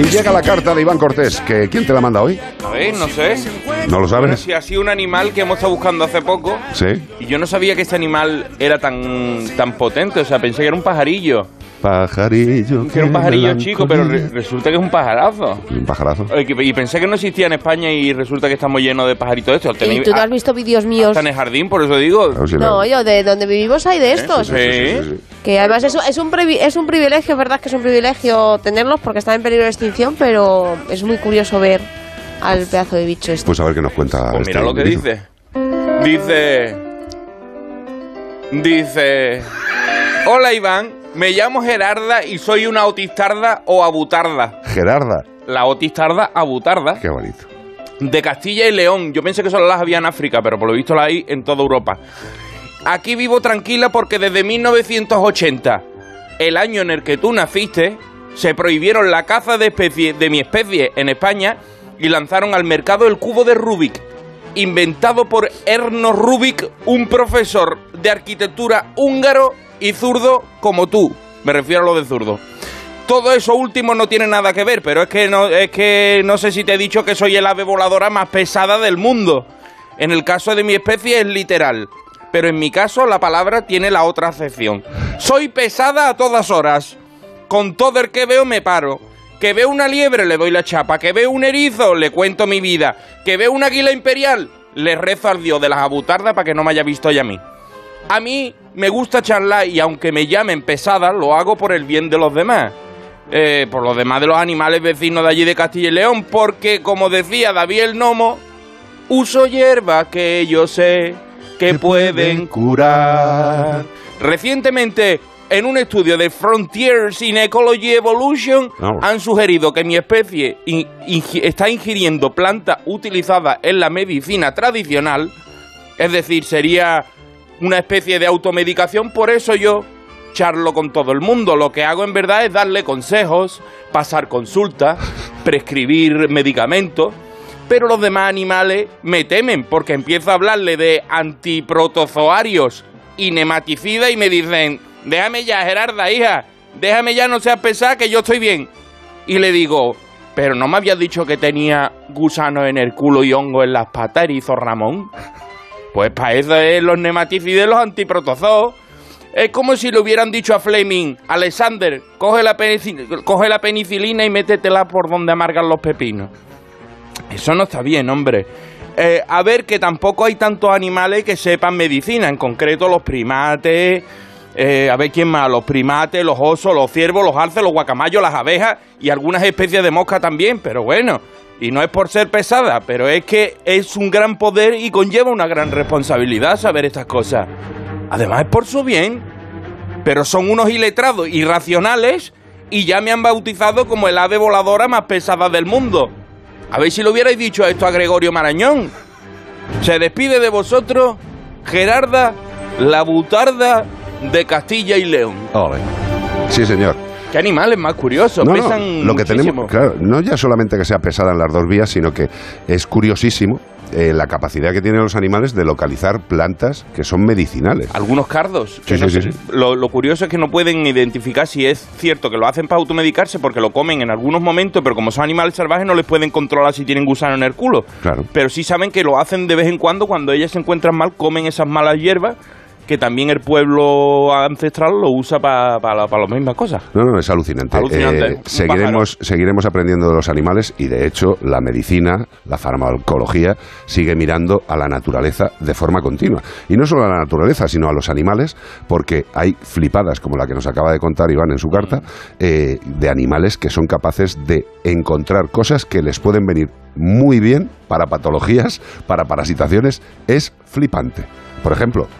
Y llega la carta de Iván Cortés, que ¿quién te la manda hoy? A ver, no sé. ¿No lo Bueno, sabes? si ha sido un animal que hemos estado buscando hace poco. Sí. Y yo no sabía que este animal era tan, tan potente. O sea, pensé que era un pajarillo. Pajarillo. Que era un pajarillo chico, pero re- resulta que es un pajarazo. Un pajarazo. Eh, Y pensé que no existía en España y resulta que estamos llenos de pajaritos estos. ¿Y tú no has visto vídeos míos? hasta en el jardín, por eso digo. Claro, sí, No, yo, de donde vivimos hay de estos. Sí. sí, sí. Que además es, un- es, un es un privilegio, es verdad que es un privilegio tenerlos porque están en peligro de extinción, pero es muy curioso ver al pedazo de bicho este. Pues a ver qué nos cuenta. Pues mira este lo que individuo. dice. Dice. Dice. Hola Iván, me llamo Gerarda y soy una autistarda o abutarda. Gerarda. La autistarda abutarda Qué bonito. de Castilla y León. Yo pensé que solo las había en África, pero por lo visto las hay en toda Europa. Aquí vivo tranquila porque desde 1980, el año en el que tú naciste, se prohibieron la caza de, especie, de mi especie en España y lanzaron al mercado el cubo de Rubik, inventado por Erno Rubik, un profesor de arquitectura húngaro y zurdo como tú. Me refiero a lo de zurdo. Todo eso último no tiene nada que ver, pero es que no, es que no sé si te he dicho que soy el ave voladora más pesada del mundo. En el caso de mi especie es literal, pero en mi caso la palabra tiene la otra acepción. Soy pesada a todas horas. Con todo el que veo me paro. Que veo una liebre le doy la chapa. Que veo un erizo le cuento mi vida. Que veo una águila imperial le rezo al dios de las abutardas para que no me haya visto ya a mí. A mí me gusta charlar y aunque me llamen pesada, lo hago por el bien de los demás. Eh, por los demás de los animales vecinos de allí de Castilla y León, porque como decía David el Nomo, uso hierbas que yo sé que pueden curar. Recientemente, en un estudio de Frontiers in Ecology Evolution, han sugerido que mi especie in- está ingiriendo plantas utilizadas en la medicina tradicional, es decir, sería una especie de automedicación, por eso yo charlo con todo el mundo. Lo que hago en verdad es darle consejos, pasar consultas, prescribir medicamentos. Pero los demás animales me temen porque empiezo a hablarle de antiprotozoarios y nematicidas y me dicen, déjame ya, Gerarda, hija, déjame ya, no seas pesada, que yo estoy bien. Y le digo, pero no me habías dicho que tenía gusanos en el culo y hongo en las patas, erizo Ramón. Pues para eso es los nematicidas y los antiprotozoos. Es como si le hubieran dicho a Fleming, Alexander, coge la, penici- coge la penicilina y métetela por donde amargan los pepinos. Eso no está bien, hombre. Eh, a ver, que tampoco hay tantos animales que sepan medicina, en concreto los primates, eh, a ver quién más, los primates, los osos, los ciervos, los alces, los guacamayos, las abejas y algunas especies de mosca también, pero bueno, y no es por ser pesada, pero es que es un gran poder y conlleva una gran responsabilidad saber estas cosas. Además es por su bien, pero son unos iletrados irracionales y ya me han bautizado como el ave voladora más pesada del mundo. A ver si lo hubierais dicho esto a Gregorio Marañón. Se despide de vosotros Gerarda, la butarda de Castilla y León. Ole. Sí, señor. Qué animales más curiosos, No, no, pesan lo que muchísimo. tenemos, claro, no ya solamente que sea pesada en las dos vías, sino que es curiosísimo eh, la capacidad que tienen los animales de localizar plantas que son medicinales. Algunos cardos. Sí, no sí, Lo, lo curioso es que no pueden identificar si es cierto que lo hacen para automedicarse porque lo comen en algunos momentos, pero como son animales salvajes no les pueden controlar si tienen gusano en el culo. Claro. Pero sí saben que lo hacen de vez en cuando cuando ellas se encuentran mal, comen esas malas hierbas que también el pueblo ancestral lo usa para las mismas cosas. No, no, es alucinante. Alucinante, Eh, seguiremos, seguiremos aprendiendo de los animales y, de hecho, la medicina, la farmacología, sigue mirando a la naturaleza de forma continua. Y no solo a la naturaleza, sino a los animales, porque hay flipadas, como la que nos acaba de contar Iván en su carta, eh, de animales que son capaces de encontrar cosas que les pueden venir muy bien para patologías, para parasitaciones. Es flipante. Por ejemplo,